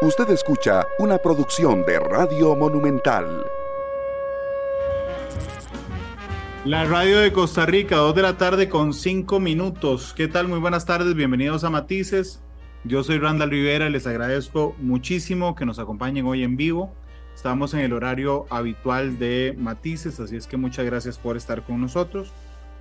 Usted escucha una producción de Radio Monumental. La radio de Costa Rica, 2 de la tarde con 5 minutos. ¿Qué tal? Muy buenas tardes, bienvenidos a Matices. Yo soy Randall Rivera y les agradezco muchísimo que nos acompañen hoy en vivo. Estamos en el horario habitual de Matices, así es que muchas gracias por estar con nosotros.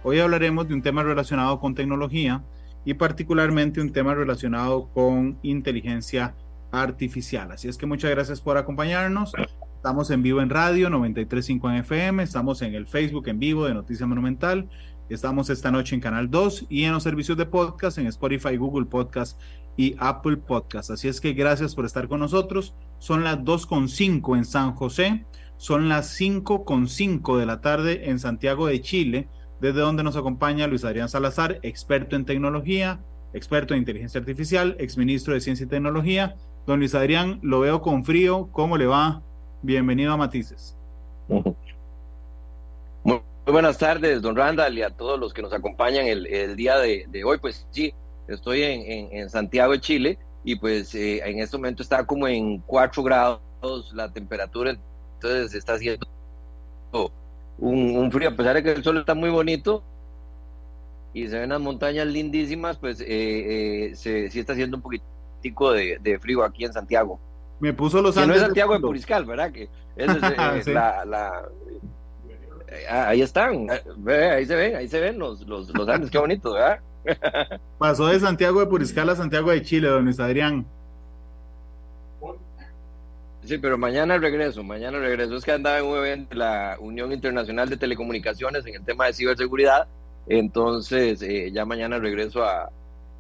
Hoy hablaremos de un tema relacionado con tecnología y particularmente un tema relacionado con inteligencia artificial. Así es que muchas gracias por acompañarnos. Estamos en vivo en radio 935 en FM, estamos en el Facebook en vivo de Noticia Monumental, estamos esta noche en Canal 2 y en los servicios de podcast en Spotify, Google Podcast y Apple Podcast. Así es que gracias por estar con nosotros. Son las 2.5 en San José, son las 5.5 de la tarde en Santiago de Chile, desde donde nos acompaña Luis Adrián Salazar, experto en tecnología, experto en inteligencia artificial, exministro de Ciencia y Tecnología Don Luis Adrián, lo veo con frío. ¿Cómo le va? Bienvenido a Matices. Muy, buenas tardes, don Randall, y a todos los que nos acompañan el, día de, hoy. Pues sí, estoy en, Santiago Chile y pues eh, en este momento está como en 4 grados la temperatura, entonces está haciendo un, frío, a pesar de que el sol está muy bonito y se ven las montañas lindísimas, pues eh, eh, se, sí está haciendo un poquito de, frío aquí en Santiago. Me puso los Andes. no es Santiago de, Puriscal, ¿verdad? Que es, eh, la, eh, ahí están, ahí se ven, ahí se ven los, los, los Andes, qué bonito, ¿verdad? Pasó de Santiago de Puriscal a Santiago de Chile, don Luis Adrián. Sí, pero mañana regreso, mañana regreso. Es que andaba en un evento de la Unión Internacional de Telecomunicaciones en el tema de ciberseguridad. Entonces, eh, ya mañana regreso a,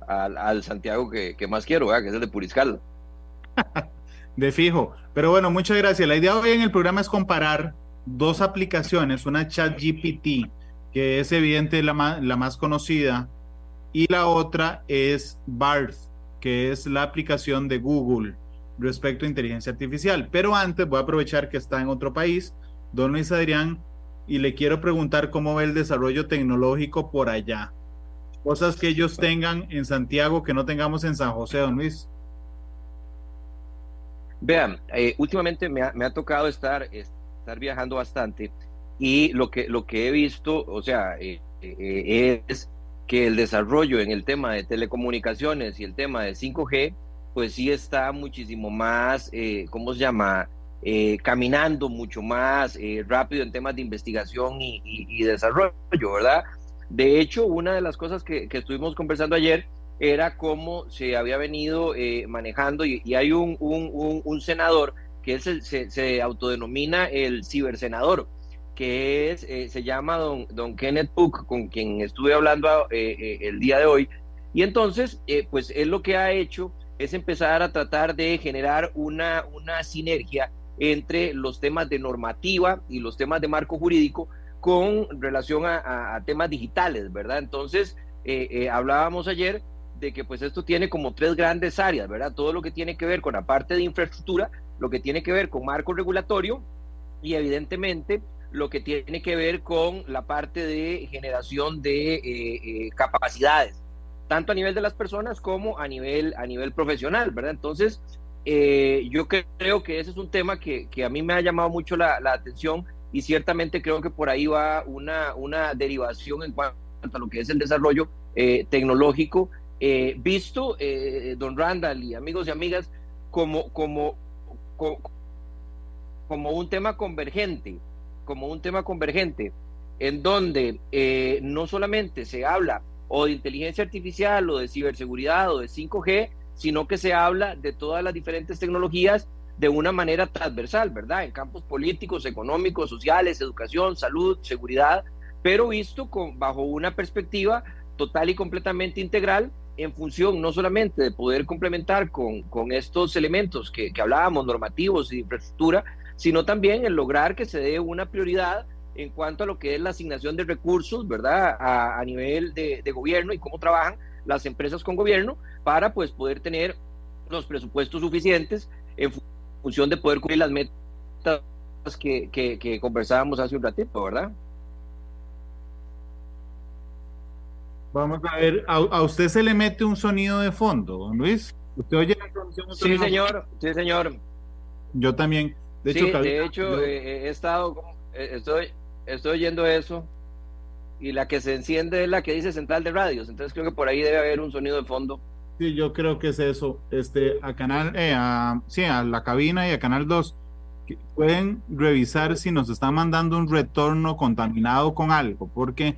al, Santiago que, más quiero, que es el de Puriscal. de fijo. Pero bueno, muchas gracias. La idea hoy en el programa es comparar dos aplicaciones, una chat GPT, que es evidente la más, la más conocida, y la otra es BART, que es la aplicación de Google respecto a inteligencia artificial. Pero antes voy a aprovechar que está en otro país, don Luis Adrián, y le quiero preguntar cómo ve el desarrollo tecnológico por allá cosas que ellos tengan en Santiago que no tengamos en San José, don Luis. Vean, eh, últimamente me ha, tocado estar, estar viajando bastante y lo que, lo que he visto, o sea, eh, eh, es que el desarrollo en el tema de telecomunicaciones y el tema de 5G, pues sí está muchísimo más, ¿cómo se llama? caminando mucho más rápido en temas de investigación y, y desarrollo, ¿verdad? De hecho, una de las cosas que, estuvimos conversando ayer era cómo se había venido eh, manejando y, hay un, senador que se, autodenomina el cibersenador, que es, eh, se llama don, don Kenneth Puck, con quien estuve hablando eh, el día de hoy. Y entonces, pues él lo que ha hecho es empezar a tratar de generar una, una sinergia entre los temas de normativa y los temas de marco jurídico con relación a, temas digitales, ¿verdad? Entonces, eh, eh, hablábamos ayer de que pues esto tiene como tres grandes áreas, ¿verdad? Todo lo que tiene que ver con la parte de infraestructura, lo que tiene que ver con marco regulatorio y evidentemente lo que tiene que ver con la parte de generación de eh, capacidades, tanto a nivel de las personas como a nivel, a nivel profesional, ¿verdad? Entonces, yo creo que ese es un tema que, a mí me ha llamado mucho la, la atención y ciertamente creo que por ahí va una, una derivación en cuanto a lo que es el desarrollo eh, tecnológico, eh, visto, eh, don Randall y amigos y amigas, como, como, como, un tema convergente, como un tema convergente, en donde no solamente se habla o de inteligencia artificial o de ciberseguridad o de 5G, sino que se habla de todas las diferentes tecnologías de una manera transversal, ¿verdad? En campos políticos, económicos, sociales, educación, salud, seguridad, pero visto con, bajo una perspectiva total y completamente integral en función no solamente de poder complementar con, con estos elementos que, que, hablábamos, normativos y infraestructura, sino también en lograr que se dé una prioridad en cuanto a lo que es la asignación de recursos, ¿verdad? A, a nivel de, de, gobierno y cómo trabajan las empresas con gobierno para pues poder tener los presupuestos suficientes en función función de poder cumplir las metas que, que, conversábamos hace un ratito, ¿verdad? Vamos a ver, ¿a, usted se le mete un sonido de fondo, don Luis? ¿Usted oye la Sí, señor, sí, señor. Yo también. De hecho, de hecho eh, he estado, eh, estoy, estoy oyendo eso y la que se enciende es la que dice central de radios, entonces creo que por ahí debe haber un sonido de fondo. Sí, yo creo que es eso. Este, a canal, eh, a, sí, a la cabina y a canal 2, pueden revisar si nos están mandando un retorno contaminado con algo, porque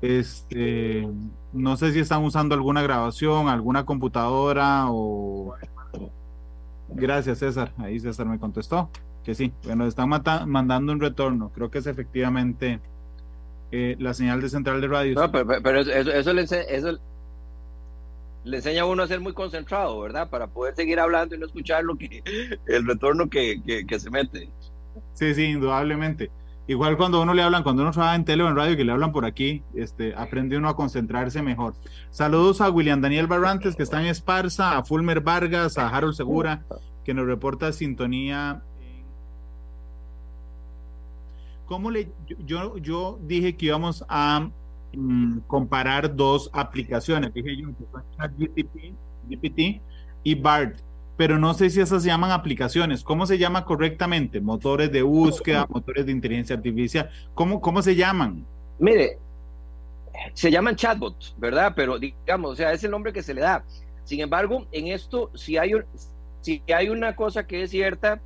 este, no sé si están usando alguna grabación, alguna computadora o. Gracias, César. Ahí César me contestó que sí. Bueno, están mandando un retorno. Creo que es efectivamente eh, la señal de central de radio. No, pero, eso, le, enseña a uno a ser muy concentrado, ¿verdad? Para poder seguir hablando y no escuchar lo que el retorno que, se mete. Sí, sí, indudablemente. Igual cuando uno le hablan, cuando uno trabaja en tele o en radio, que le hablan por aquí, este, aprende uno a concentrarse mejor. Saludos a William Daniel Barrantes, que está en Esparza, a Fulmer Vargas, a Harold Segura, que nos reporta sintonía ¿Cómo le, yo, yo dije que íbamos a mm, comparar dos aplicaciones, dije yo, ChatGPT GPT y BART, pero no sé si esas se llaman aplicaciones. ¿Cómo se llama correctamente? Motores de búsqueda, motores de inteligencia artificial. ¿Cómo, cómo se llaman? Mire, se llaman chatbots, ¿verdad? Pero digamos, o sea, es el nombre que se le da. Sin embargo, en esto, si hay, si hay una cosa que es cierta,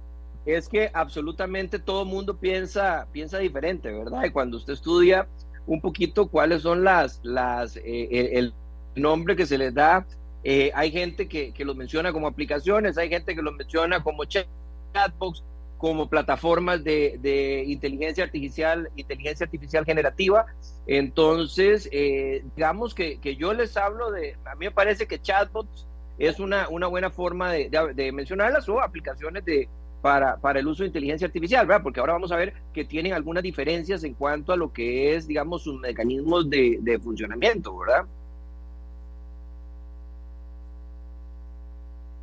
es que absolutamente todo mundo piensa, piensa diferente, ¿verdad? Cuando usted estudia un poquito cuáles son las, las eh, el, nombre que se les da, eh, hay gente que, que, los menciona como aplicaciones, hay gente que los menciona como chatbox, como plataformas de, de, inteligencia artificial, inteligencia artificial generativa. Entonces, eh, digamos que, que, yo les hablo de, a mí me parece que chatbots es una, una buena forma de, de mencionarlas o aplicaciones de, para, para el uso de inteligencia artificial, ¿verdad? Porque ahora vamos a ver que tienen algunas diferencias en cuanto a lo que es, digamos, sus mecanismos de, de funcionamiento, ¿verdad?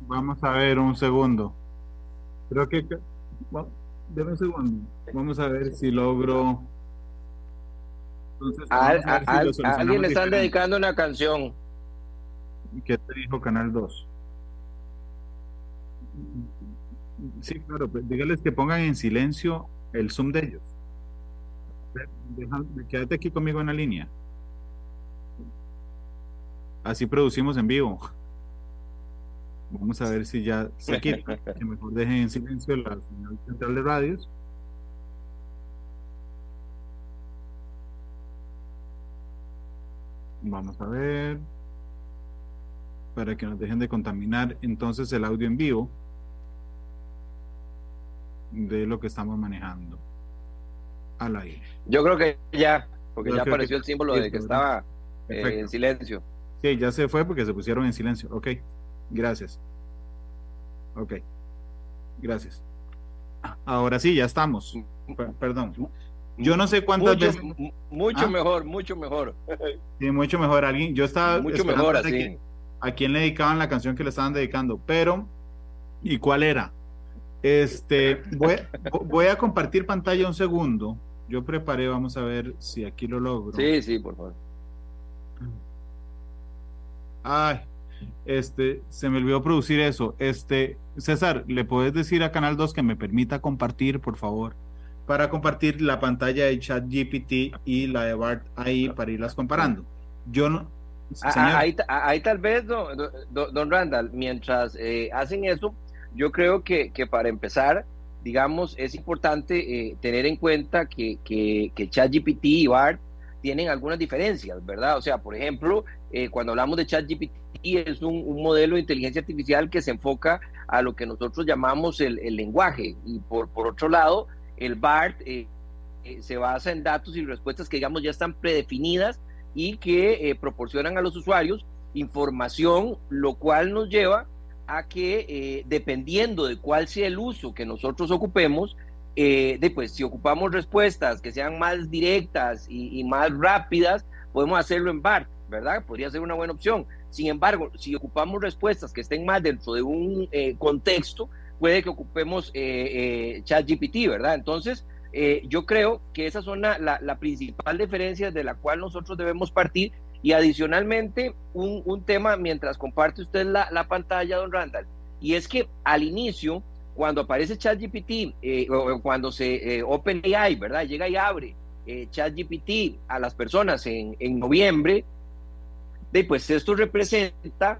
Vamos a ver un segundo. Creo que... Bueno, un segundo. Vamos a ver si logro... Entonces, a, alguien le están dedicando una canción. ¿Qué te dijo Canal 2? Sí, claro, pues, dígales que pongan en silencio el Zoom de ellos. quédate aquí conmigo en la línea. Así producimos en vivo. Vamos a ver si ya se quita. Que mejor dejen en silencio la señal central de radios. Vamos a ver. Para que nos dejen de contaminar entonces el audio en vivo de lo que estamos manejando al aire. Yo creo que ya, porque ya apareció el símbolo de que estaba eh, en silencio. Sí, ya se fue porque se pusieron en silencio. Ok, gracias. Ok, gracias. Ahora sí, ya estamos. perdón. Yo no sé cuántas veces. Mucho ¿Ah? mejor, mucho mejor. Sí, mucho mejor. Alguien, yo estaba. Mucho mejor, así. A quién le dedicaban la canción que le estaban dedicando, pero. ¿Y cuál era? Este, voy, a compartir pantalla un segundo. Yo preparé, vamos a ver si aquí lo logro. Sí, sí, por favor. Ay, este, se me olvidó producir eso. Este, César, ¿le puedes decir a Canal 2 que me permita compartir, por favor? Para compartir la pantalla de ChatGPT y la de BART ahí para irlas comparando. Yo no. Ah, ah, ahí, tal vez, don, Randall, mientras eh, hacen eso, yo creo que, que para empezar, digamos, es importante eh, tener en cuenta que, que, que, ChatGPT y BART tienen algunas diferencias, ¿verdad? O sea, por ejemplo, eh, cuando hablamos de ChatGPT es un, modelo de inteligencia artificial que se enfoca a lo que nosotros llamamos el, lenguaje y por, por otro lado, el BART eh, se basa en datos y respuestas que digamos ya están predefinidas y que proporcionan a los usuarios información, lo cual nos lleva a que eh, dependiendo de cuál sea el uso que nosotros ocupemos, eh, después si ocupamos respuestas que sean más directas y, más rápidas, podemos hacerlo en BART, ¿verdad? Podría ser una buena opción. Sin embargo, si ocupamos respuestas que estén más dentro de un eh, contexto, puede que ocupemos ChatGPT, ¿verdad? Entonces, yo creo que esas son la, la, la principal diferencia de la cual nosotros debemos partir Y adicionalmente, un, un tema, mientras comparte usted la, la, pantalla, don Randall, y es que al inicio, cuando aparece ChatGPT, eh, o cuando se eh, OpenAI, ¿verdad? Llega y abre eh, ChatGPT a las personas en, en noviembre, de, pues esto representa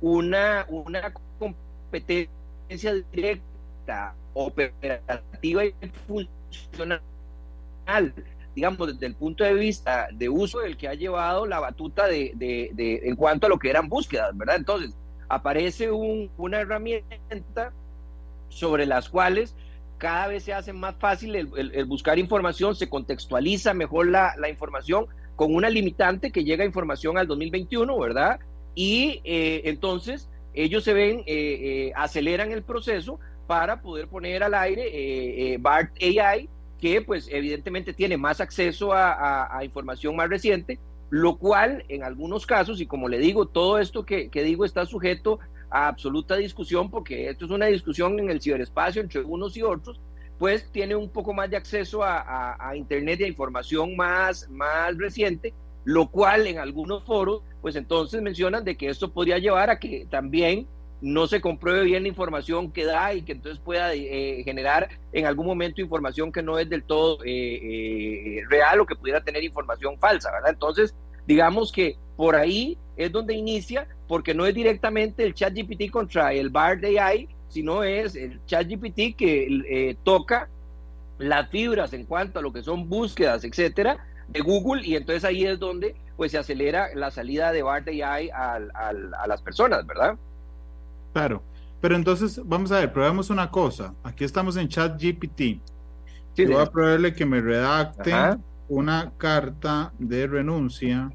una, una competencia directa, operativa y funcional digamos, desde el punto de vista de uso del que ha llevado la batuta de, de, en cuanto a lo que eran búsquedas, ¿verdad? Entonces, aparece un, una herramienta sobre las cuales cada vez se hace más fácil el, buscar información, se contextualiza mejor la, la, información con una limitante que llega información al 2021, ¿verdad? Y eh, entonces ellos se ven, eh, eh, aceleran el proceso para poder poner al aire BART AI que pues evidentemente tiene más acceso a, información más reciente, lo cual en algunos casos, y como le digo, todo esto que, digo está sujeto a absoluta discusión, porque esto es una discusión en el ciberespacio entre unos y otros, pues tiene un poco más de acceso a, Internet y a información más, más reciente, lo cual en algunos foros, pues entonces mencionan de que esto podría llevar a que también no se compruebe bien la información que da y que entonces pueda eh, generar en algún momento información que no es del todo eh, eh, real o que pudiera tener información falsa, ¿verdad? Entonces, digamos que por ahí es donde inicia, porque no es directamente el chat GPT contra el BARD AI, sino es el chat GPT que toca las fibras en cuanto a lo que son búsquedas, etcétera, de Google, y entonces ahí es donde pues se acelera la salida de BARD AI a las personas, ¿verdad? Claro, pero entonces vamos a ver, probemos una cosa. Aquí estamos en chat GPT. voy a probarle que me redacte una carta de renuncia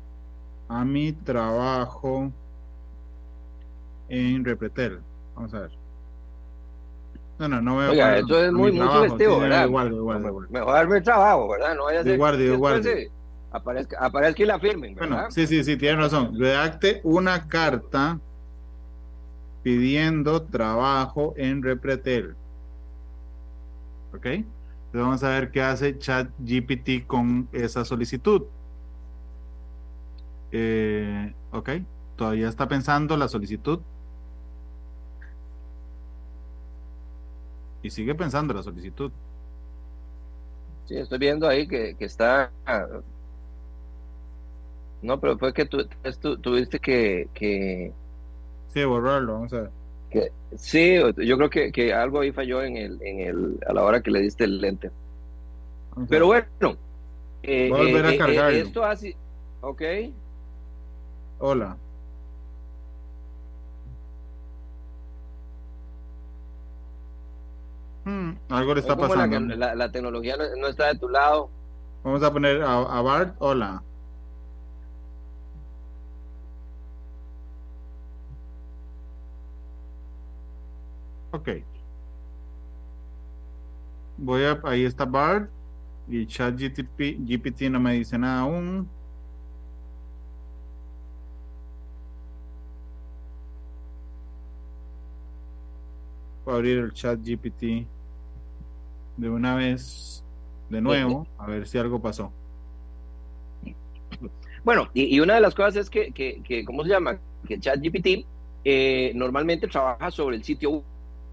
a mi trabajo en Repretel. Vamos a ver. No, no, no veo. Oiga, esto es muy, muy sugestivo, ¿verdad? Igual, igual. Mejor trabajo, ¿verdad? No vaya a ser. Igual, igual. Aparezca, aparezca y la firmen, ¿verdad? Bueno, sí, sí, sí, tiene razón. Redacte una carta pidiendo trabajo en Repretel. ¿Ok? Entonces vamos a ver qué hace ChatGPT con esa solicitud. Eh, ok, todavía está pensando la solicitud. Y sigue pensando la solicitud. Sí, estoy viendo ahí que, está. No, pero fue que tú, tuviste que Sí, borrarlo, vamos a ver. Que, sí, yo creo que, que, algo ahí falló en el, en el, a la hora que le diste el lente. Pero bueno, eh, volver a eh, eh, cargarlo. esto así, ok. Hola. Hmm, algo le está pasando. La, tecnología no, está de tu lado. Vamos a poner a, a Bart, hola. Ok. Voy a, ahí está Bart y chat GPT no me dice nada aún. Voy a abrir el chat GPT de una vez de nuevo, a ver si algo pasó. Bueno, y, una de las cosas es que, que, ¿cómo se llama? Que ChatGPT eh, normalmente trabaja sobre el sitio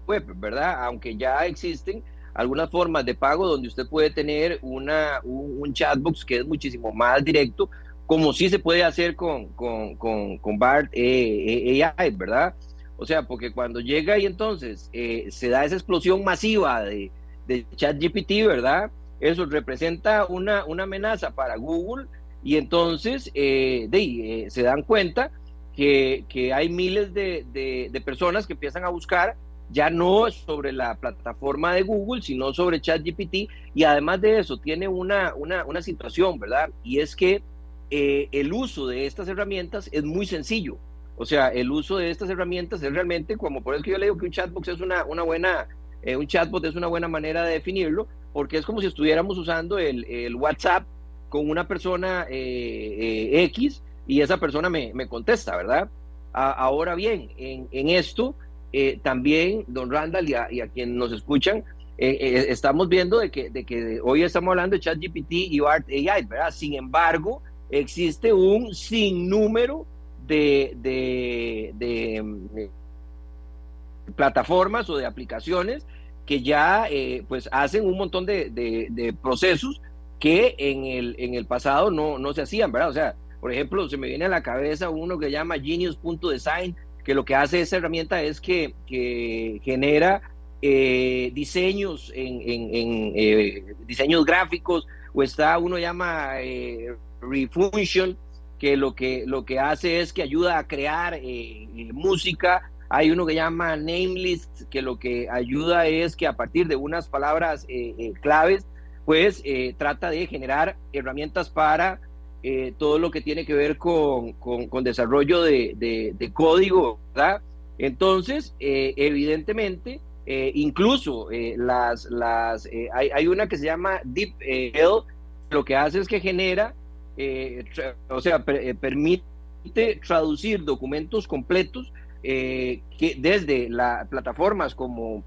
web, ¿verdad? Aunque ya existen algunas formas de pago donde usted puede tener una, un, chatbox que es muchísimo más directo, como sí se puede hacer con, con, con, BART eh, eh, AI, ¿verdad? O sea, porque cuando llega y entonces eh, se da esa explosión masiva de, de ChatGPT, ¿verdad? Eso representa una, una amenaza para Google y entonces de, se dan cuenta que, que hay miles de, de, personas que empiezan a buscar ya no sobre la plataforma de Google, sino sobre ChatGPT. Y además de eso, tiene una, una, situación, ¿verdad? Y es que eh, el uso de estas herramientas es muy sencillo. O sea, el uso de estas herramientas es realmente como por eso yo le digo que un chatbot es una, una buena, eh, un chatbot es una buena manera de definirlo, porque es como si estuviéramos usando el, WhatsApp con una persona eh, X y esa persona me, contesta, ¿verdad? ahora bien, en, en esto eh, también, don Randall, y a, y a quien nos escuchan, eh, eh, estamos viendo de que, de que hoy estamos hablando de ChatGPT y BART AI, ¿verdad? Sin embargo, existe un sinnúmero de, de, de, plataformas o de aplicaciones que ya eh, pues hacen un montón de, procesos que en el, en el pasado no, no se hacían, ¿verdad? O sea, por ejemplo, se me viene a la cabeza uno que llama Genius.design, que lo que hace esa herramienta es que, que genera eh, diseños en, eh, diseños gráficos, o está uno llama eh, Refunction, que lo que lo que hace es que ayuda a crear música. Hay uno que llama Namelist, que lo que ayuda es que a partir de unas palabras claves, pues trata de generar herramientas para todo lo que tiene que ver con, con, desarrollo de, de, código, ¿verdad? Entonces, evidentemente, eh, incluso eh, las, las, eh, hay, hay, una que se llama Deep L, lo que hace es que genera, o sea, permite traducir documentos completos que desde las plataformas como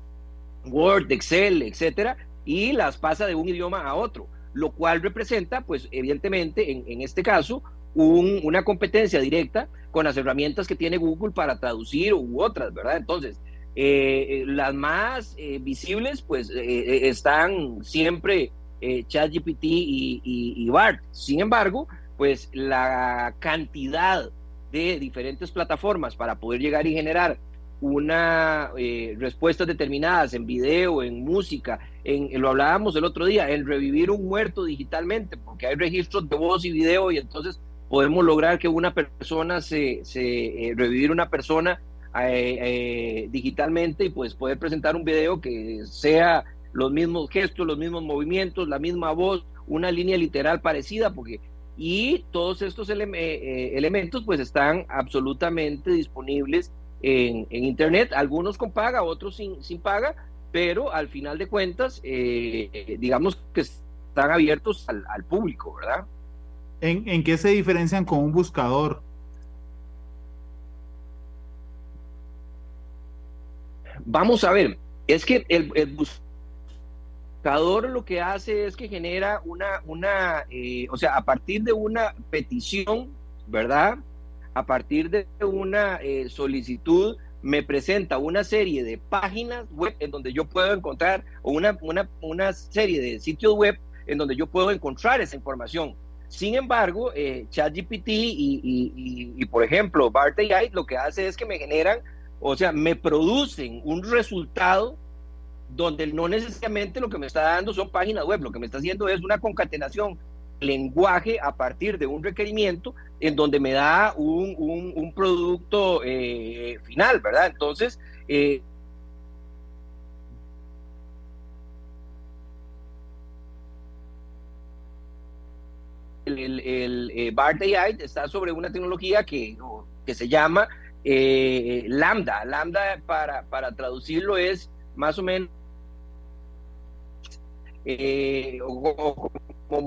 Word, Excel, etcétera, y las pasa de un idioma a otro, lo cual representa, pues, evidentemente, en, este caso, un, una competencia directa con las herramientas que tiene Google para traducir u otras, ¿verdad? Entonces, eh, las más eh, visibles, pues, eh, están siempre ChatGPT y, y, BART. Sin embargo, pues la cantidad de diferentes plataformas para poder llegar y generar una respuestas determinadas en video, en música, en, lo hablábamos el otro día, en revivir un muerto digitalmente, porque hay registros de voz y video y entonces podemos lograr que una persona se, se revivir una persona eh, eh, digitalmente y pues poder presentar un video que sea los mismos gestos, los mismos movimientos, la misma voz, una línea literal parecida, porque y todos estos eh, elementos pues están absolutamente disponibles en, internet, algunos con paga, otros sin, sin paga, pero al final de cuentas, digamos que están abiertos al, al público, ¿verdad? ¿En, ¿En, qué se diferencian con un buscador? Vamos a ver, es que el, buscador lo que hace es que genera una, una eh, o sea, a partir de una petición, ¿verdad? A partir de una eh, solicitud, me presenta una serie de páginas web en donde yo puedo encontrar, o una, una, una serie de sitios web en donde yo puedo encontrar esa información. Sin embargo, eh, ChatGPT y, y, por ejemplo, BART AI lo que hace es que me generan o sea, me producen un resultado donde no necesariamente lo que me está dando son páginas web, lo que me está haciendo es una concatenación lenguaje a partir de un requerimiento en donde me da un, un, producto eh, final, ¿verdad? Entonces, eh, el, el, el eh, BART AI está sobre una tecnología que, que se llama eh, lambda. Lambda, para, para traducirlo, es más o menos eh, como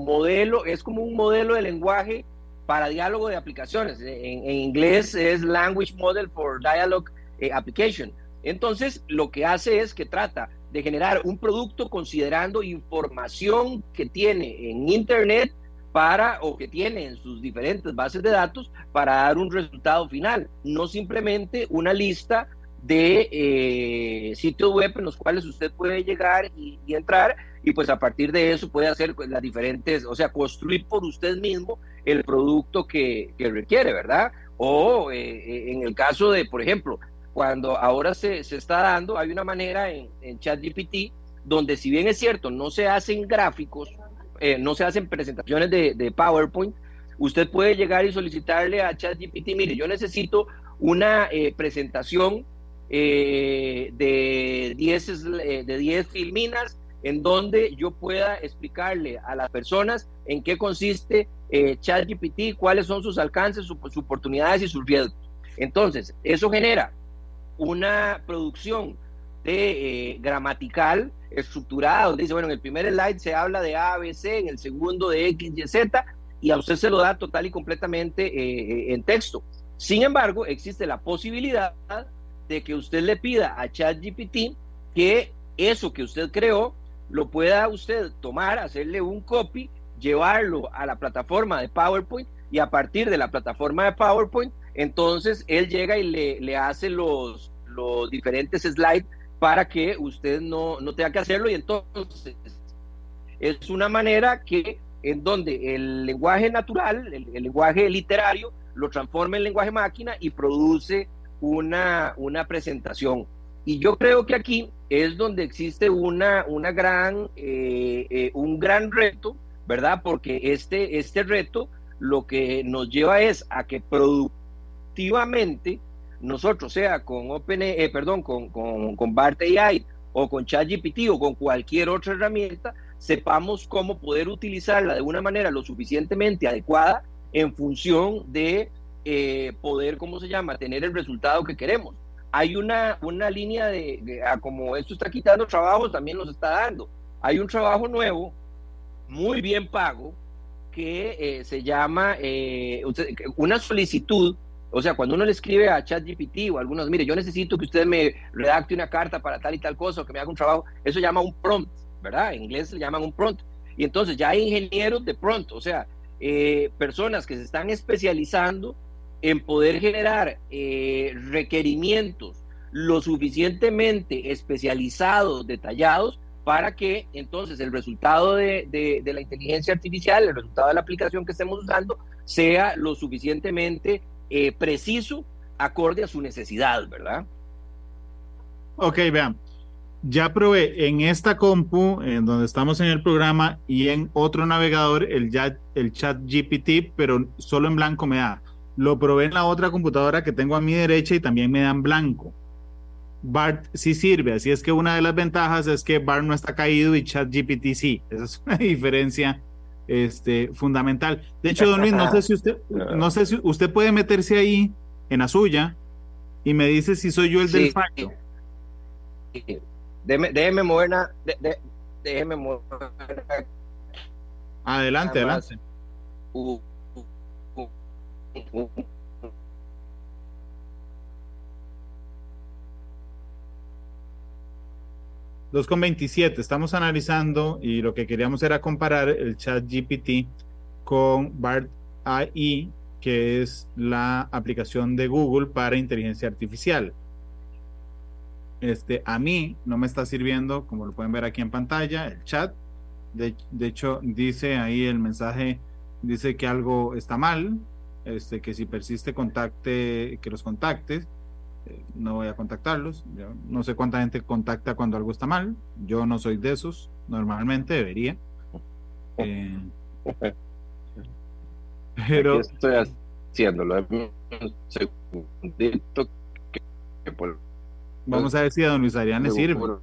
modelo, es como un modelo de lenguaje para diálogo de aplicaciones. En, inglés es Language Model for Dialogue eh, Application. Entonces, lo que hace es que trata de generar un producto considerando información que tiene en Internet para o que tiene en sus diferentes bases de datos para dar un resultado final, no simplemente una lista de eh, sitios web en los cuales usted puede llegar y, entrar y pues a partir de eso puede hacer pues, las diferentes, o sea, construir por usted mismo el producto que, requiere, ¿verdad? O eh, eh, en el caso de, por ejemplo, cuando ahora se, se está dando, hay una manera en, ChatGPT donde si bien es cierto, no se hacen gráficos, eh, no se hacen presentaciones de, PowerPoint, usted puede llegar y solicitarle a ChatGPT, mire, yo necesito una presentación eh, de 10 de 10 filminas en donde yo pueda explicarle a las personas en qué consiste ChatGPT, cuáles son sus alcances, sus, oportunidades y sus riesgos. Entonces, eso genera una producción de gramatical estructurada, donde dice, bueno, en el primer slide se habla de A, B, C, en el segundo de X, Y, Z, y a usted se lo da total y completamente eh, eh, en texto. Sin embargo, existe la posibilidad de que usted le pida a ChatGPT que eso que usted creó lo pueda usted tomar, hacerle un copy, llevarlo a la plataforma de PowerPoint y a partir de la plataforma de PowerPoint, entonces él llega y le, le hace los, los diferentes slides para que usted no, no tenga que hacerlo. Y entonces es una manera que en donde el lenguaje natural, el, lenguaje literario, lo transforma en lenguaje máquina y produce una, una presentación. Y yo creo que aquí es donde existe una, una gran, eh, eh, un gran reto, ¿verdad? Porque este, este reto lo que nos lleva es a que productivamente nosotros, sea con Open, eh, perdón, con, con, con BART AI o con ChatGPT o con cualquier otra herramienta, sepamos cómo poder utilizarla de una manera lo suficientemente adecuada en función de eh, poder, ¿cómo se llama?, tener el resultado que queremos. Hay una, una línea de, ah, como esto está quitando trabajo, también nos está dando. Hay un trabajo nuevo, muy bien pago, que eh, se llama eh, una solicitud o sea, cuando uno le escribe a ChatGPT o a algunos, mire, yo necesito que usted me redacte una carta para tal y tal cosa que me haga un trabajo, eso llama un prompt, ¿verdad? En inglés se llaman un prompt. Y entonces ya hay ingenieros de prompt, o sea, personas que se están especializando en poder generar eh, requerimientos lo suficientemente especializados, detallados, para que entonces el resultado de, de, la inteligencia artificial, el resultado de la aplicación que estemos usando, sea lo suficientemente eh, preciso, acorde a su necesidad, ¿verdad? Ok, vean. Ya probé en esta compu, en donde estamos en el programa, y en otro navegador, el, el chat GPT, pero solo en blanco me da. Lo probé en la otra computadora que tengo a mi derecha y también me dan blanco. BART sí sirve, así es que una de las ventajas es que BART no está caído y ChatGPT sí. Esa es una diferencia este, fundamental. De hecho, don Luis, no sé si usted, no sé si usted puede meterse ahí en la suya y me dice si soy yo el del fallo. Déjeme, mover, déjeme mover. Adelante, adelante. 2.27, estamos analizando y lo que queríamos era comparar el chat GPT con BART AI, que es la aplicación de Google para inteligencia artificial. Este, a mí no me está sirviendo, como lo pueden ver aquí en pantalla, el chat. De, hecho, dice ahí el mensaje, dice que algo está mal, este, que si persiste, contacte, que los contactes no voy a contactarlos. no sé cuánta gente contacta cuando algo está mal. Yo no soy de esos. Normalmente debería. Eh, pero estoy haciéndolo. Vamos a ver si a don Luis Arián le sirve.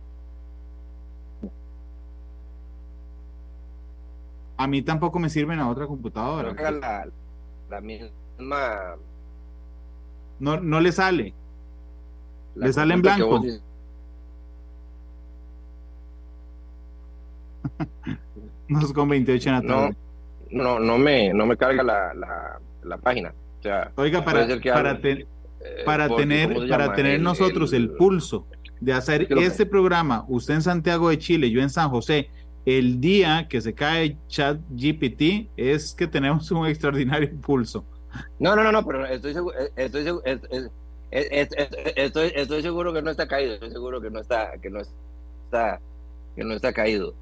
A mí tampoco me sirve en la otra computadora. La, misma. No, no le sale le sale en blanco. Nos con 28 en la tarde. No, no, no me, no me carga la, la, la página. O sea, Oiga, para, para, eh, para tener, para tener nosotros el, pulso de hacer este programa, usted en Santiago de Chile, yo en San José, el día que se cae chat GPT es que tenemos un extraordinario pulso. No, no, no, no, pero estoy seguro, eh, estoy seguro, estoy, estoy seguro que no está caído, estoy seguro que no está, que no está, que no está caído.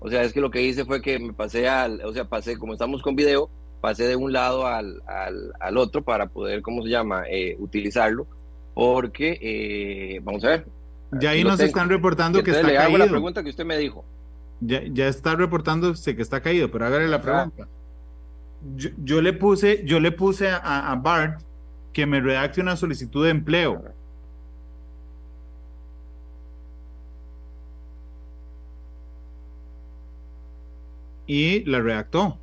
O sea, es que lo que hice fue que me pasé al, o sea, pasé, como estamos con video, pasé de un lado al, al, otro para poder, ¿cómo se llama?, eh, utilizarlo, porque, eh, vamos a ver. Ya ahí nos están reportando que está le hago la pregunta que usted me dijo. Ya, ya está reportándose que está caído, pero hágale la pregunta. Yo, le puse, yo le puse a, a Bart que me redacte una solicitud de empleo. Y la redactó.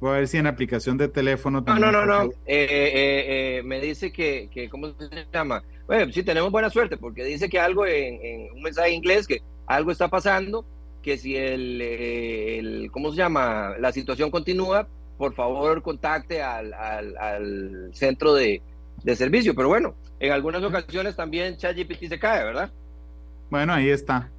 Voy a ver si en aplicación de teléfono No, no, no, no. Eh, eh, eh, me dice que, que, ¿cómo se llama? Bueno, sí tenemos buena suerte porque dice que algo en, en un mensaje inglés, que algo está pasando que si el, el, ¿cómo se llama? La situación continúa, por favor contacte al, al, centro de, de, servicio. Pero bueno, en algunas ocasiones también ChatGPT se cae, ¿verdad? Bueno, ahí está.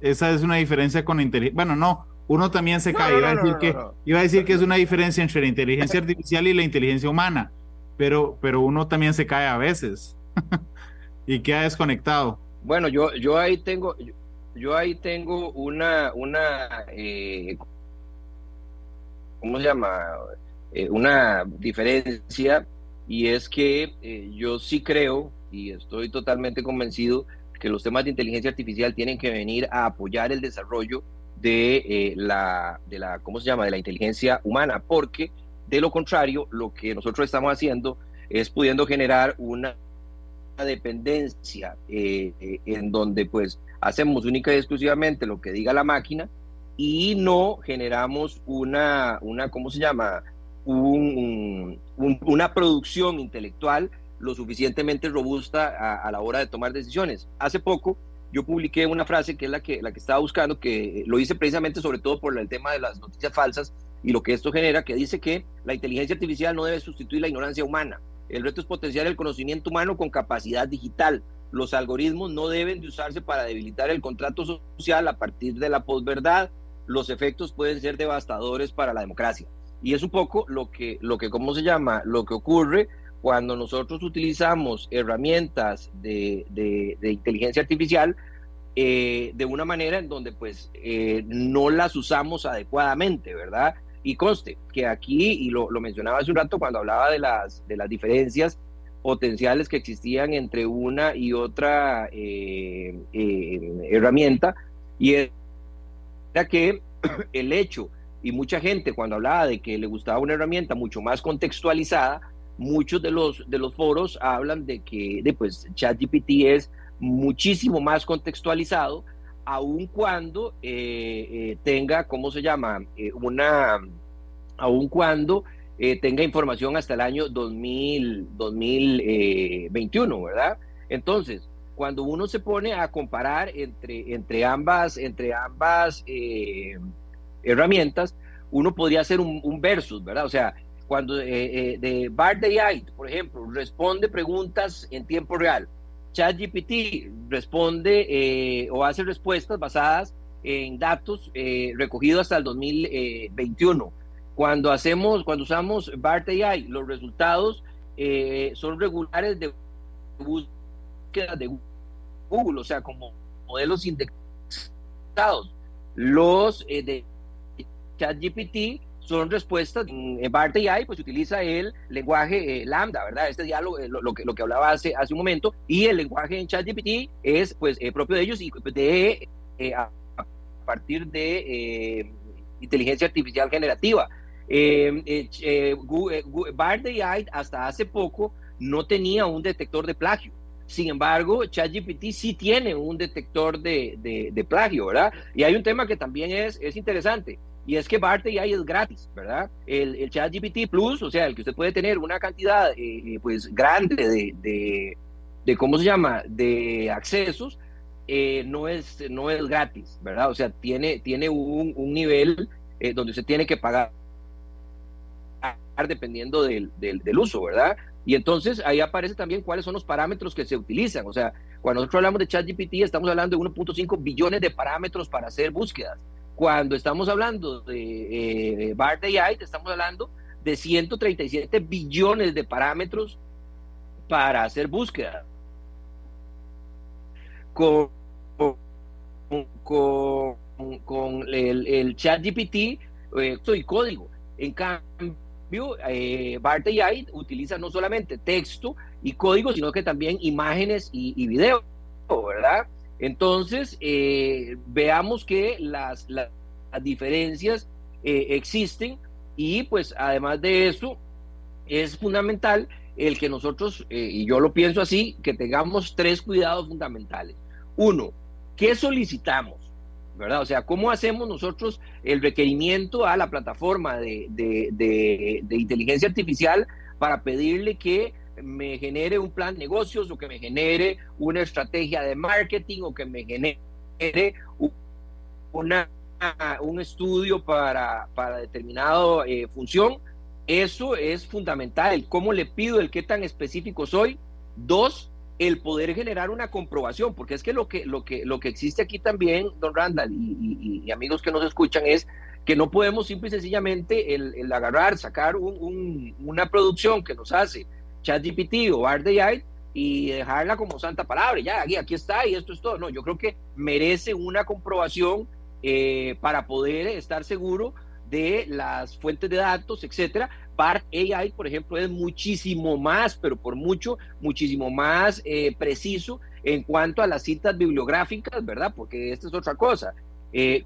Esa es una diferencia con inteligencia. Bueno, no, uno también se cae. Iba, a decir que, iba a decir que es una diferencia entre la inteligencia artificial y la inteligencia humana, pero, pero uno también se cae a veces y queda desconectado. Bueno, yo, yo ahí tengo, yo, ahí tengo una, una eh, ¿cómo se llama? Eh, una diferencia y es que eh, yo sí creo y estoy totalmente convencido que los temas de inteligencia artificial tienen que venir a apoyar el desarrollo de la, de la, ¿cómo se llama?, de la inteligencia humana, porque de lo contrario, lo que nosotros estamos haciendo es pudiendo generar una dependencia eh, eh, en donde pues hacemos única y exclusivamente lo que diga la máquina y no generamos una, una ¿cómo se llama?, una producción intelectual lo suficientemente robusta a, a la hora de tomar decisiones. Hace poco yo publiqué una frase que es la que, la que estaba buscando, que lo hice precisamente sobre todo por el tema de las noticias falsas y lo que esto genera, que dice que la inteligencia artificial no debe sustituir la ignorancia humana. El reto es potenciar el conocimiento humano con capacidad digital. Los algoritmos no deben de usarse para debilitar el contrato social a partir de la posverdad. Los efectos pueden ser devastadores para la democracia. Y es un poco lo que, lo que ¿cómo se llama? Lo que ocurre cuando nosotros utilizamos herramientas de, inteligencia artificial eh, de una manera en donde pues eh, no las usamos adecuadamente, ¿verdad? Y conste que aquí, y lo, mencionaba hace un rato cuando hablaba de las, de las diferencias potenciales que existían entre una y otra eh, herramienta, y era que el hecho, y mucha gente cuando hablaba de que le gustaba una herramienta mucho más contextualizada, muchos de los, de los foros hablan de que de, pues, ChatGPT es muchísimo más contextualizado, aun cuando eh, eh, tenga, ¿cómo se llama? Eh, una, aun cuando tenga información hasta el año 2000, 2021, ¿verdad? Entonces, cuando uno se pone a comparar entre, entre ambas, entre ambas herramientas, uno podría hacer un, versus, ¿verdad? O sea, cuando eh, eh, de Bard AI, por ejemplo, responde preguntas en tiempo real. ChatGPT responde eh, o hace respuestas basadas en datos recogidos hasta el 2021. Cuando hacemos, cuando usamos BART AI, los resultados son regulares de búsqueda de Google, o sea, como modelos indexados. Los de ChatGPT son respuestas. En BART AI pues utiliza el lenguaje eh, lambda, ¿verdad? Este diálogo, eh, lo, que, lo que hablaba hace, hace un momento, y el lenguaje en ChatGPT es pues eh, propio de ellos y de a, partir de inteligencia artificial generativa. BART AI hasta hace poco no tenía un detector de plagio. Sin embargo, ChatGPT sí tiene un detector de, de, de, plagio, ¿verdad? Y hay un tema que también es, es interesante. Y es que BART AI es gratis, ¿verdad? El, el chat GPT Plus, o sea, el que usted puede tener una cantidad eh, eh, pues grande de, de, ¿cómo se llama?, de accesos, eh, no, es, no es gratis, ¿verdad? O sea, tiene, tiene un, un nivel donde usted tiene que pagar dependiendo del, uso, ¿verdad? Y entonces ahí aparece también cuáles son los parámetros que se utilizan. O sea, cuando nosotros hablamos de ChatGPT, estamos hablando de 1.5 billones de parámetros para hacer búsquedas. Cuando estamos hablando de eh, BART AI, estamos hablando de 137 billones de parámetros para hacer búsqueda. Con, el, el, chat GPT eh, y código. En cambio, eh, BART AI utiliza no solamente texto y código, sino que también imágenes y, y video, ¿verdad? Entonces, eh, veamos que las, diferencias eh, existen y pues además de eso, es fundamental el que nosotros, eh, y yo lo pienso así, que tengamos tres cuidados fundamentales. Uno, ¿qué solicitamos? ¿Verdad? O sea, ¿cómo hacemos nosotros el requerimiento a la plataforma de, de, inteligencia artificial para pedirle que me genere un plan de negocios o que me genere una estrategia de marketing o que me genere una, un estudio para, para determinada eh, función. Eso es fundamental. cómo le pido, el qué tan específico soy. Dos, el poder generar una comprobación, porque es que lo que, lo que, lo que existe aquí también, don Randall y, amigos que nos escuchan, es que no podemos simple y sencillamente el, agarrar, sacar una producción que nos hace ChatGPT o AI y dejarla como santa palabra, ya, aquí, aquí está y esto es todo. No, yo creo que merece una comprobación eh, para poder estar seguro de las fuentes de datos, etcétera. BART AI, por ejemplo, es muchísimo más, pero por mucho, muchísimo más eh, preciso en cuanto a las citas bibliográficas, ¿verdad? Porque esta es otra cosa. Eh,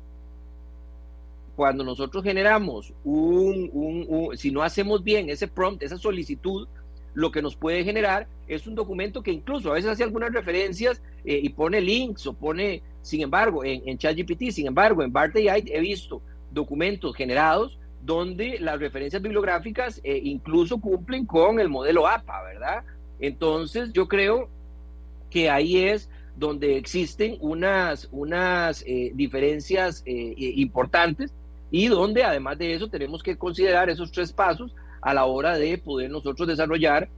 cuando nosotros generamos un, si no hacemos bien ese prompt, esa solicitud, lo que nos puede generar es un documento que incluso a veces hace algunas referencias eh, y pone links o pone, sin embargo, en, en ChatGPT, sin embargo, en BART AI he visto documentos generados donde las referencias bibliográficas eh, incluso cumplen con el modelo APA, ¿verdad? Entonces yo creo que ahí es donde existen unas, unas eh, diferencias eh, importantes y donde además de eso tenemos que considerar esos tres pasos a la hora de poder nosotros desarrollar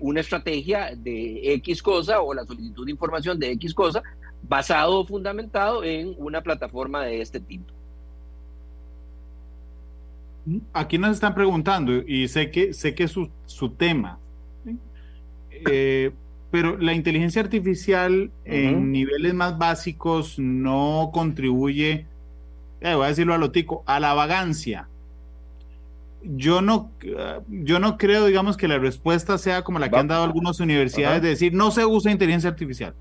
una estrategia de X cosa o la solicitud de información de X cosa basado o fundamentado en una plataforma de este tipo. Aquí nos están preguntando, y sé que, sé que es su, tema, eh, pero la inteligencia artificial en niveles más básicos no contribuye, eh, voy a decirlo a lo tico, a la vagancia. Yo no, yo no creo, digamos, que la respuesta sea como la que han dado algunas universidades de decir, no se usa inteligencia artificial.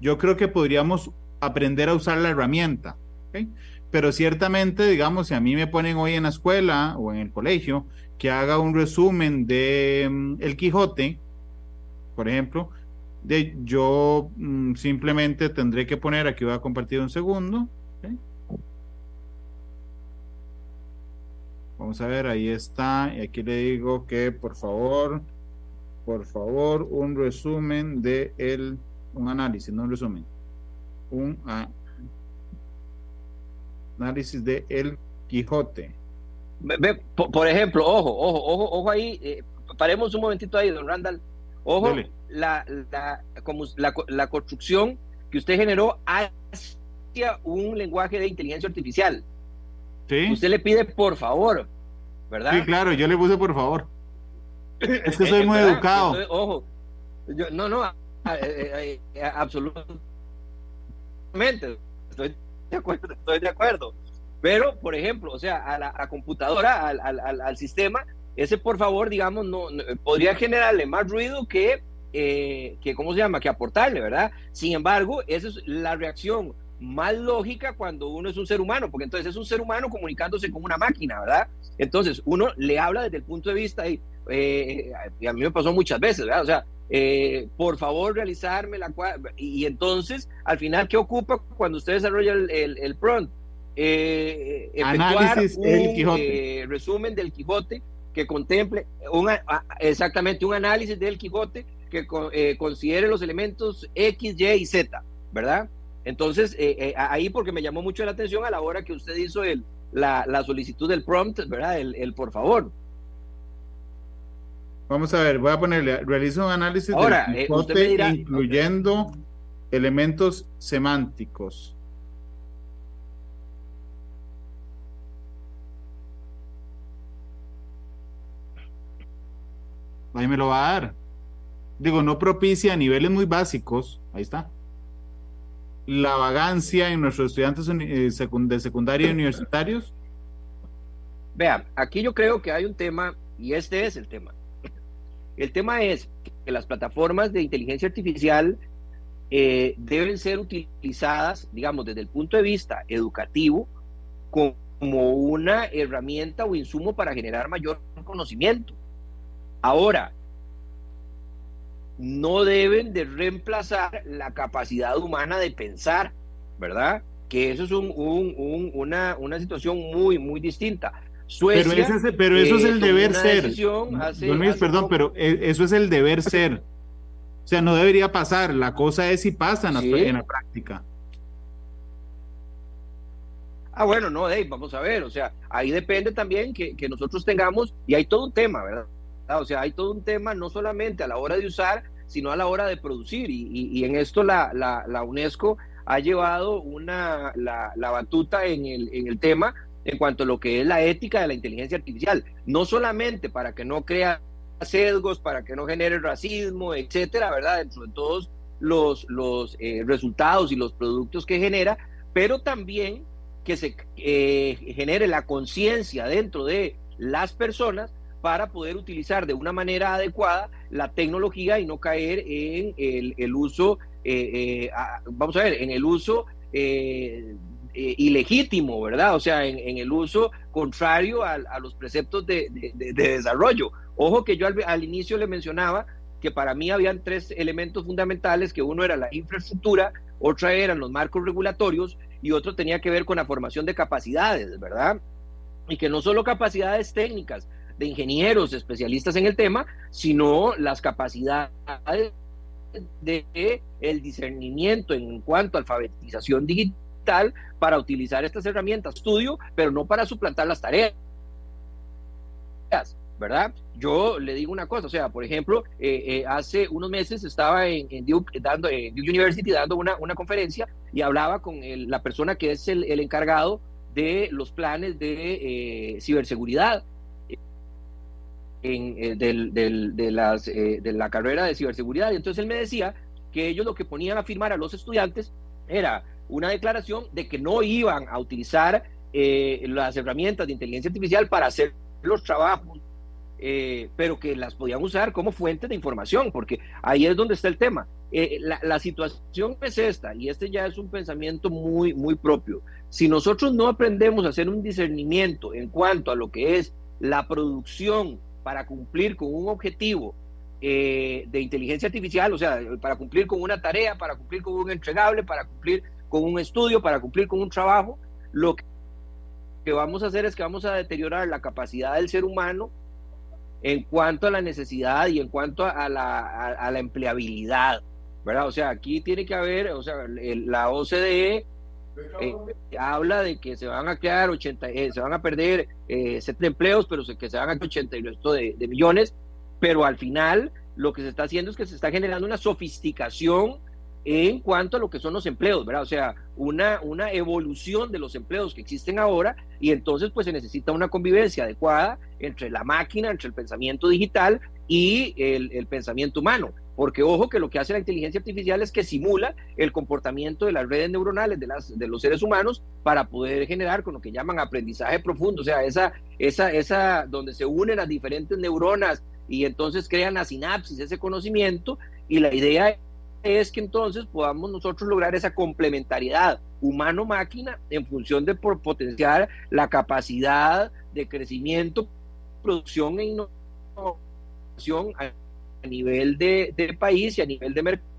Yo creo que podríamos aprender a usar la herramienta. Pero ciertamente, digamos, si a mí me ponen hoy en la escuela o en el colegio que haga un resumen de mm, El Quijote, por ejemplo, de, yo mm, simplemente tendré que poner, aquí voy a compartir un segundo. Vamos a ver, ahí está. Y aquí le digo que por favor, por favor, un resumen de el, un análisis, no un resumen. Un análisis análisis de El Quijote. por, ejemplo, ojo, ojo, ojo, ojo ahí, eh, paremos un momentito ahí, don Randall. Ojo, la, la, como la, construcción que usted generó hacia un lenguaje de inteligencia artificial. Sí. Usted le pide por favor, ¿verdad? Sí, claro, yo le puse por favor. Es que soy muy educado. ojo, no, no, eh, absolutamente. Estoy de acuerdo, estoy de acuerdo. Pero, por ejemplo, o sea, a la computadora, al, al, al, sistema, ese por favor, digamos, no, podría generarle más ruido que, eh, que, ¿cómo se llama?, que aportarle, ¿verdad? Sin embargo, esa es la reacción más lógica cuando uno es un ser humano, porque entonces es un ser humano comunicándose con una máquina, ¿verdad? Entonces, uno le habla desde el punto de vista, y, eh, a mí me pasó muchas veces, ¿verdad? O sea, eh, por favor realizarme la y, y, entonces al final qué ocupa cuando usted desarrolla el, el, prompt eh, análisis un, del Quijote. Eh, resumen del Quijote que contemple una, exactamente un análisis del Quijote que eh, considere los elementos X, Y y Z, ¿verdad? Entonces, eh, ahí porque me llamó mucho la atención a la hora que usted hizo el, la, la solicitud del prompt, ¿verdad? El, el por favor. Vamos a ver, voy a ponerle, realiza un análisis Ahora, del eh, incluyendo elementos semánticos. Ahí me lo va a dar. Digo, no propicia a niveles muy básicos, ahí está. La vagancia en nuestros estudiantes eh, de secundaria y universitarios. Vean, aquí yo creo que hay un tema, y este es el tema. El tema es que las plataformas de inteligencia artificial eh, deben ser utilizadas, digamos, desde el punto de vista educativo, como una herramienta o insumo para generar mayor conocimiento. Ahora, no deben de reemplazar la capacidad humana de pensar, ¿verdad? Que eso es una, una situación muy, muy distinta pero, eso es el deber ser. perdón, pero e, eso es el deber ser. O sea, no debería pasar. La cosa es si pasa en, la, práctica. Ah, bueno, no, Dave, vamos a ver. O sea, ahí depende también que, nosotros tengamos, y hay todo un tema, ¿verdad? O sea, hay todo un tema, no solamente a la hora de usar, sino a la hora de producir. Y, en esto la, la, UNESCO ha llevado una, la, la batuta en el, en el tema en cuanto a lo que es la ética de la inteligencia artificial, no solamente para que no crea sesgos, para que no genere racismo, etcétera, ¿verdad? Dentro de todos los, los eh, resultados y los productos que genera, pero también que se eh, genere la conciencia dentro de las personas para poder utilizar de una manera adecuada la tecnología y no caer en el, uso, eh, vamos a ver, en el uso ilegítimo, ¿verdad? O sea, en, el uso contrario a, los preceptos de, desarrollo. Ojo que yo al, inicio le mencionaba que para mí habían tres elementos fundamentales, que uno era la infraestructura, otra eran los marcos regulatorios y otro tenía que ver con la formación de capacidades, ¿verdad? Y que no solo capacidades técnicas de ingenieros especialistas en el tema, sino las capacidades de el discernimiento en cuanto a alfabetización digital para utilizar estas herramientas estudio, pero no para suplantar las tareas. ¿verdad? Yo le digo una cosa, o sea, por ejemplo, eh, eh, hace unos meses estaba en, Duke, dando, en Duke University dando una, una conferencia y hablaba con la persona que es el, encargado de los planes de eh, ciberseguridad en, de, las, de la carrera de ciberseguridad. Y entonces él me decía que ellos lo que ponían a firmar a los estudiantes era una declaración de que no iban a utilizar las herramientas de inteligencia artificial para hacer los trabajos eh, pero que las podían usar como fuente de información, porque ahí es donde está el tema. Eh, la, situación es esta, y este ya es un pensamiento muy, muy propio. Si nosotros no aprendemos a hacer un discernimiento en cuanto a lo que es la producción para cumplir con un objetivo eh, de inteligencia artificial, o sea, para cumplir con una tarea, para cumplir con un entregable, para cumplir con un estudio, para cumplir con un trabajo, lo que vamos a hacer es que vamos a deteriorar la capacidad del ser humano en cuanto a la necesidad y en cuanto a la, empleabilidad, ¿verdad? O sea, aquí tiene que haber, o sea, la OCDE eh, habla de que se van a crear 80, eh, se van a perder eh, 70 empleos, pero que se van a crear 80 y resto de, de millones, pero al final lo que se está haciendo es que se está generando una sofisticación en cuanto a lo que son los empleos, ¿verdad? O sea, una, una evolución de los empleos que existen ahora y entonces pues se necesita una convivencia adecuada entre la máquina, entre el pensamiento digital y el, pensamiento humano. Porque ojo que lo que hace la inteligencia artificial es que simula el comportamiento de las redes neuronales de, las, de los seres humanos para poder generar con lo que llaman aprendizaje profundo, o sea, esa, esa, esa, donde se unen las diferentes neuronas y entonces crean la sinapsis, ese conocimiento, y la idea es que entonces podamos nosotros lograr esa complementariedad humano-máquina en función de potenciar la capacidad de crecimiento, producción e innovación a nivel de, país y a nivel de mercado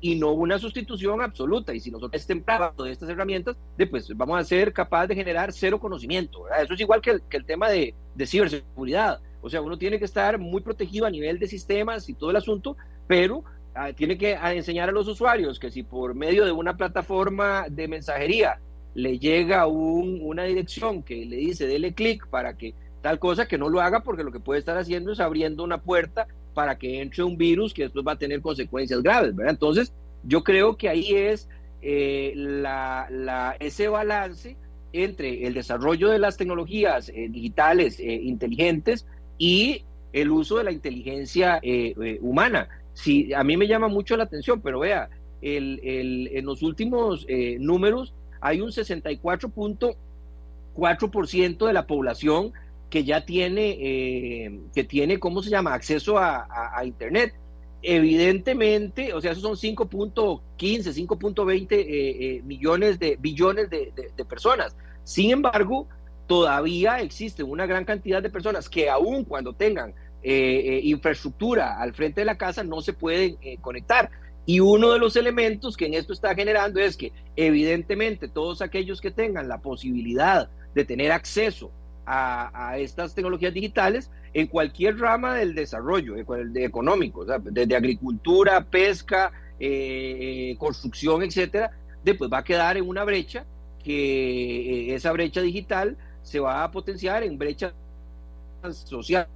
y no una sustitución absoluta. Y si nosotros estemos de estas herramientas, pues vamos a ser capaces de generar cero conocimiento. Eso es igual que el, tema de, de ciberseguridad. O sea, uno tiene que estar muy protegido a nivel de sistemas y todo el asunto, pero ah, tiene que ah, enseñar a los usuarios que si por medio de una plataforma de mensajería le llega una dirección que le dice dele clic para que tal cosa que no lo haga porque lo que puede estar haciendo es abriendo una puerta para que entre un virus que después va a tener consecuencias graves. Entonces, yo creo que ahí es eh, la, ese balance entre el desarrollo de las tecnologías eh, digitales eh, inteligentes y el uso de la inteligencia eh, eh, humana. Sí, a mí me llama mucho la atención, pero vea, el, el, en los últimos eh, números hay un 64.4% de la población que ya tiene, que tiene, ¿cómo se llama?, acceso a, Internet. Evidentemente, o sea, esos son 5.15, 5.20 millones de billones de, de personas. Sin embargo, todavía existe una gran cantidad de personas que aun cuando tengan eh, eh, infraestructura al frente de la casa no se pueden eh, conectar. Y uno de los elementos que en esto está generando es que evidentemente todos aquellos que tengan la posibilidad de tener acceso a, estas tecnologías digitales en cualquier rama del desarrollo de económico, desde agricultura, pesca, construcción, etcétera, después va a quedar en una brecha que esa brecha digital se va a potenciar en brechas sociales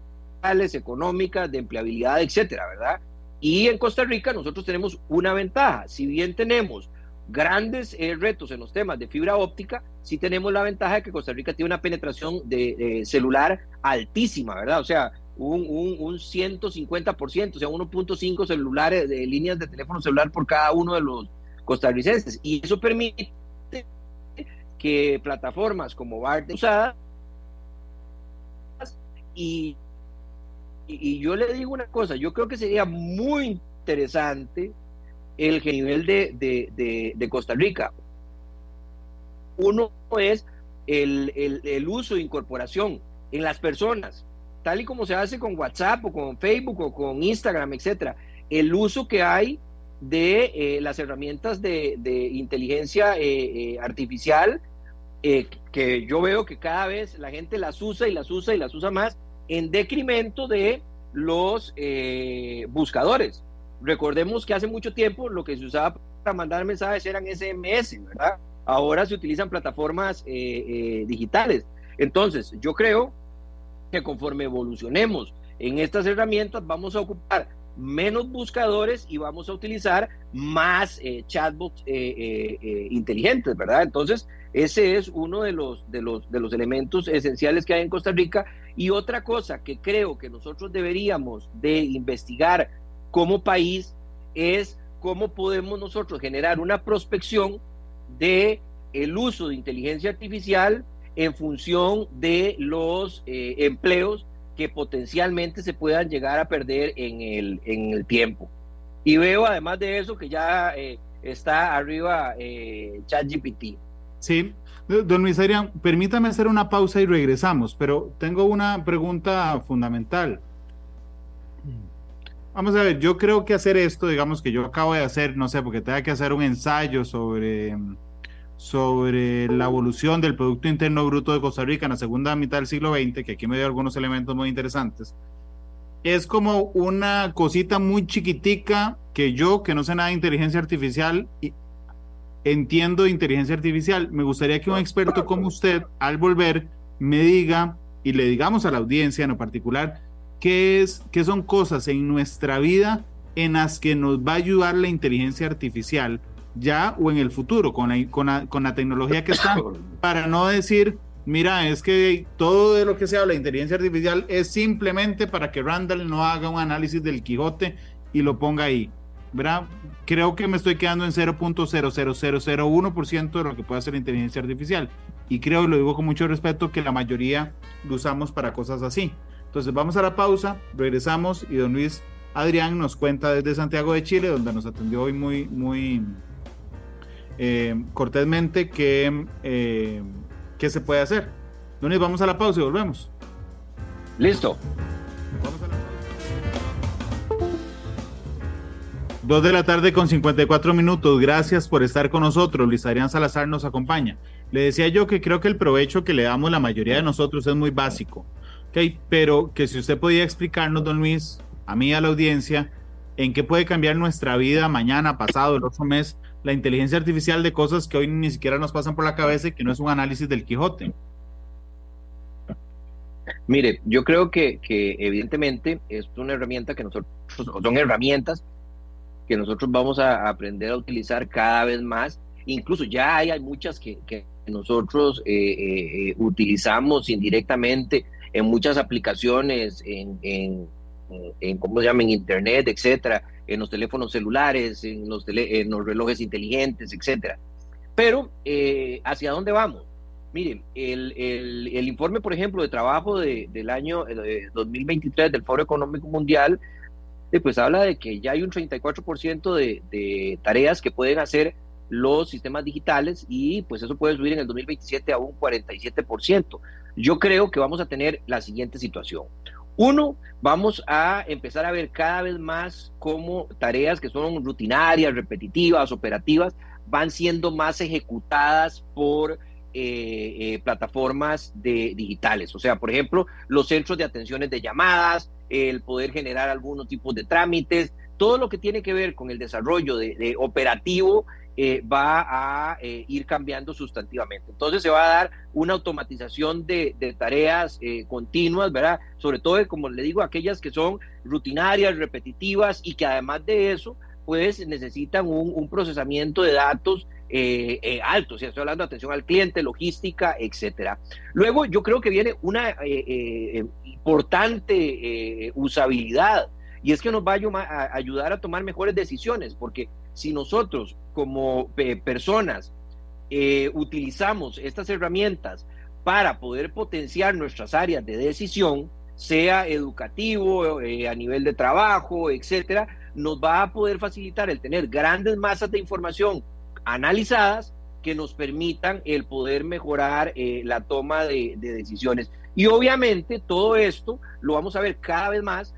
económicas, de empleabilidad, etcétera, ¿verdad? Y en Costa Rica nosotros tenemos una ventaja. Si bien tenemos grandes eh, retos en los temas de fibra óptica, sí tenemos la ventaja de que Costa Rica tiene una penetración de, celular altísima, ¿verdad? O sea, un, un, un 150%, o sea, 1.5 celulares de líneas de teléfono celular por cada uno de los costarricenses. Y eso permite que plataformas como BART usadas y, y, yo le digo una cosa, yo creo que sería muy interesante el nivel de, de, Costa Rica. Uno es el, el, uso e incorporación en las personas, tal y como se hace con WhatsApp o con Facebook o con Instagram, etcétera. El uso que hay de eh, las herramientas de, inteligencia eh, eh, artificial, que yo veo que cada vez la gente las usa y las usa y las usa más en decremento de los buscadores. Recordemos que hace mucho tiempo lo que se usaba para mandar mensajes eran SMS, ¿verdad? Ahora se utilizan plataformas digitales. Entonces, yo creo que conforme evolucionemos en estas herramientas, vamos a ocupar menos buscadores y vamos a utilizar más eh, chatbots eh, eh, inteligentes, ¿verdad? Entonces, ese es uno de los, de, los, de los elementos esenciales que hay en Costa Rica. Y otra cosa que creo que nosotros deberíamos de investigar como país es cómo podemos nosotros generar una prospección de el uso de inteligencia artificial en función de los empleos que potencialmente se puedan llegar a perder en el, en el tiempo. Y veo además de eso que ya eh, está arriba eh, ChatGPT. Sí, don Luis permítame hacer una pausa y regresamos, pero tengo una pregunta fundamental. Vamos a ver, yo creo que hacer esto, digamos que yo acabo de hacer, no sé, porque tenga que hacer un ensayo sobre sobre la evolución del Producto Interno Bruto de Costa Rica en la segunda mitad del siglo XX, que aquí me dio algunos elementos muy interesantes, es como una cosita muy chiquitica que yo, que no sé nada de inteligencia artificial, entiendo de inteligencia artificial. Me gustaría que un experto como usted, al volver, me diga y le digamos a la audiencia en particular qué, es, qué son cosas en nuestra vida en las que nos va a ayudar la inteligencia artificial ya o en el futuro con la, con la, con la tecnología que está, para no decir, mira, es que todo de lo que se habla de inteligencia artificial es simplemente para que Randall no haga un análisis del Quijote y lo ponga ahí. ¿verdad? Creo que me estoy quedando en 0.00001% de lo que puede hacer la inteligencia artificial. Y creo, y lo digo con mucho respeto, que la mayoría lo usamos para cosas así. Entonces vamos a la pausa, regresamos y don Luis Adrián nos cuenta desde Santiago de Chile, donde nos atendió hoy muy, muy, eh, cortésmente qué, eh, qué se puede hacer. Lunes, vamos a la pausa y volvemos. Listo. Dos de la tarde con 54 minutos. Gracias por estar con nosotros. Luis Adrián Salazar nos acompaña. Le decía yo que creo que el provecho que le damos la mayoría de nosotros es muy básico. Okay, pero que si usted podía explicarnos, don Luis, a mí, a la audiencia, en qué puede cambiar nuestra vida mañana, pasado, el otro mes, la inteligencia artificial de cosas que hoy ni siquiera nos pasan por la cabeza y que no es un análisis del Quijote. Mire, yo creo que, evidentemente es una herramienta que nosotros, son herramientas que nosotros vamos a aprender a utilizar cada vez más. Incluso ya hay, hay muchas que, nosotros eh, eh, eh, utilizamos indirectamente en muchas aplicaciones, en, en, en ¿cómo se llama?, en Internet, etcétera en los teléfonos celulares, en los, en los relojes inteligentes, etcétera. Pero, eh, ¿hacia dónde vamos? Miren, el, el, informe, por ejemplo, de trabajo del año 2023 del Foro Económico Mundial, eh, pues habla de que ya hay un 34% de, de tareas que pueden hacer los sistemas digitales y pues eso puede subir en el 2027 a un 47%. Yo creo que vamos a tener la siguiente situación. Uno, vamos a empezar a ver cada vez más cómo tareas que son rutinarias, repetitivas, operativas, van siendo más ejecutadas por eh, eh, plataformas de, digitales. O sea, por ejemplo, los centros de atenciones de llamadas, el poder generar algunos tipos de trámites, todo lo que tiene que ver con el desarrollo de, operativo eh, va a eh, ir cambiando sustantivamente. Entonces se va a dar una automatización de, tareas eh, continuas, ¿verdad? Sobre todo, como le digo, aquellas que son rutinarias, repetitivas y que además de eso, pues necesitan un, procesamiento de datos alto, o estoy hablando de atención al cliente, logística, etcétera. Luego, yo creo que viene una importante usabilidad y es que nos va a ayudar a tomar mejores decisiones, porque si nosotros como eh, personas eh, utilizamos estas herramientas para poder potenciar nuestras áreas de decisión, sea educativo, eh, a nivel de trabajo, etcétera, nos va a poder facilitar el tener grandes masas de información analizadas que nos permitan el poder mejorar la toma de decisiones. Y obviamente todo esto lo vamos a ver cada vez más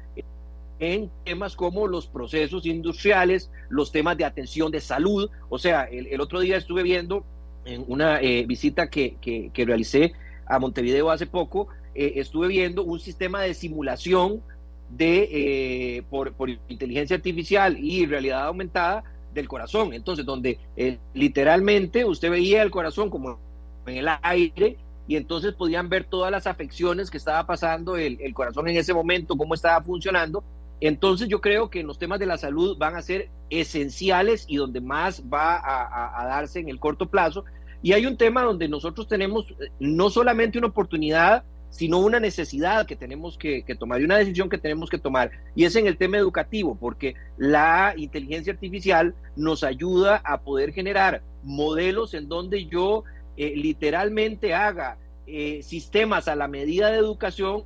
en temas como los procesos industriales, los temas de atención de salud. O sea, el, otro día estuve viendo en una eh, visita que, que, realicé a Montevideo hace poco, eh, estuve viendo un sistema de simulación de eh, por, por, inteligencia artificial y realidad aumentada del corazón. Entonces, donde literalmente usted veía el corazón como en el aire y entonces podían ver todas las afecciones que estaba pasando el, el corazón en ese momento, cómo estaba funcionando entonces yo creo que los temas de la salud van a ser esenciales y donde más va a, darse en el corto plazo. Y hay un tema donde nosotros tenemos eh, no solamente una oportunidad, sino una necesidad que tenemos que, tomar y una decisión que tenemos que tomar. Y es en el tema educativo, porque la inteligencia artificial nos ayuda a poder generar modelos en donde yo eh, literalmente haga eh, sistemas a la medida de educación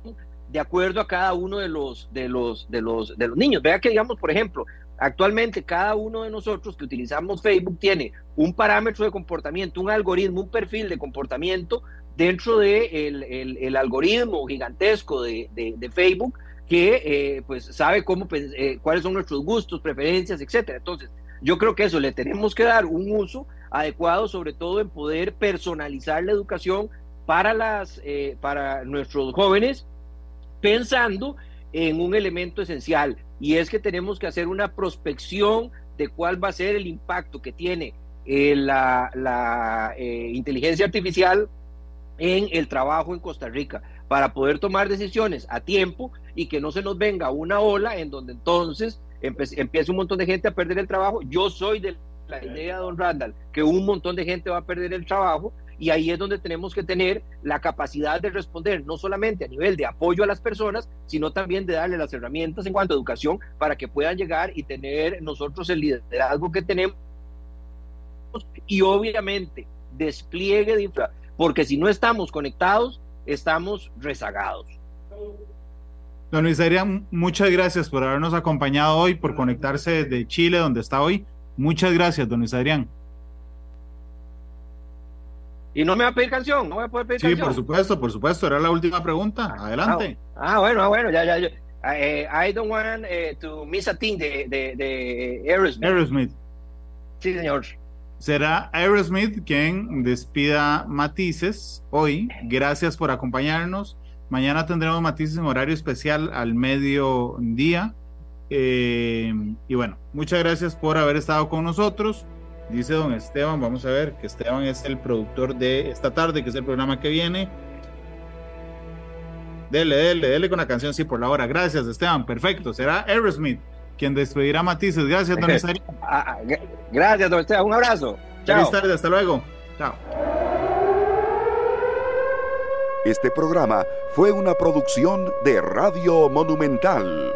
de acuerdo a cada uno de los, de los, de los, de los niños. Vea que, digamos, por ejemplo, actualmente cada uno de nosotros que utilizamos Facebook tiene un parámetro de comportamiento, un algoritmo, un perfil de comportamiento dentro del de el, algoritmo gigantesco de, de, Facebook que eh, pues sabe cómo eh, cuáles son nuestros gustos, preferencias, etcétera. Entonces, yo creo que eso le tenemos que dar un uso adecuado, sobre todo en poder personalizar la educación para las eh, para nuestros jóvenes pensando en un elemento esencial y es que tenemos que hacer una prospección de cuál va a ser el impacto que tiene eh, la, eh, inteligencia artificial en el trabajo en Costa Rica para poder tomar decisiones a tiempo y que no se nos venga una ola en donde entonces empiece un montón de gente a perder el trabajo. Yo soy de la idea, don Randall, que un montón de gente va a perder el trabajo y ahí es donde tenemos que tener la capacidad de responder, no solamente a nivel de apoyo a las personas, sino también de darle las herramientas en cuanto a educación para que puedan llegar y tener nosotros el liderazgo que tenemos y obviamente despliegue de infra, porque si no estamos conectados, estamos rezagados. Don Luis Adrián, muchas gracias por habernos acompañado hoy, por conectarse desde Chile, donde está hoy. Muchas gracias, don Luis. Y no me va a pedir canción, no voy a poder pedir canción. Sí, por supuesto, por supuesto, era la última pregunta. Adelante. Ah, ah bueno, ah, bueno, ya, ya. ya. Eh, I don't want eh, to miss a thing de, de, de Aerosmith. Aerosmith. Sí, señor. Será Aerosmith quien despida Matices hoy. Gracias por acompañarnos. Mañana tendremos Matices en horario especial al mediodía. Eh, y bueno, muchas gracias por haber estado con nosotros. Dice don Esteban, vamos a ver, que Esteban es el productor de esta tarde, que es el programa que viene. Dele, dele, dele con la canción, sí, por la hora. Gracias, Esteban, perfecto. Será Aerosmith quien despedirá Matices. Gracias, don Esteban. Ah, ah, gracias, don Esteban. Un abrazo. Chao. tardes, hasta luego. Chao. Este programa fue una producción de Radio Monumental.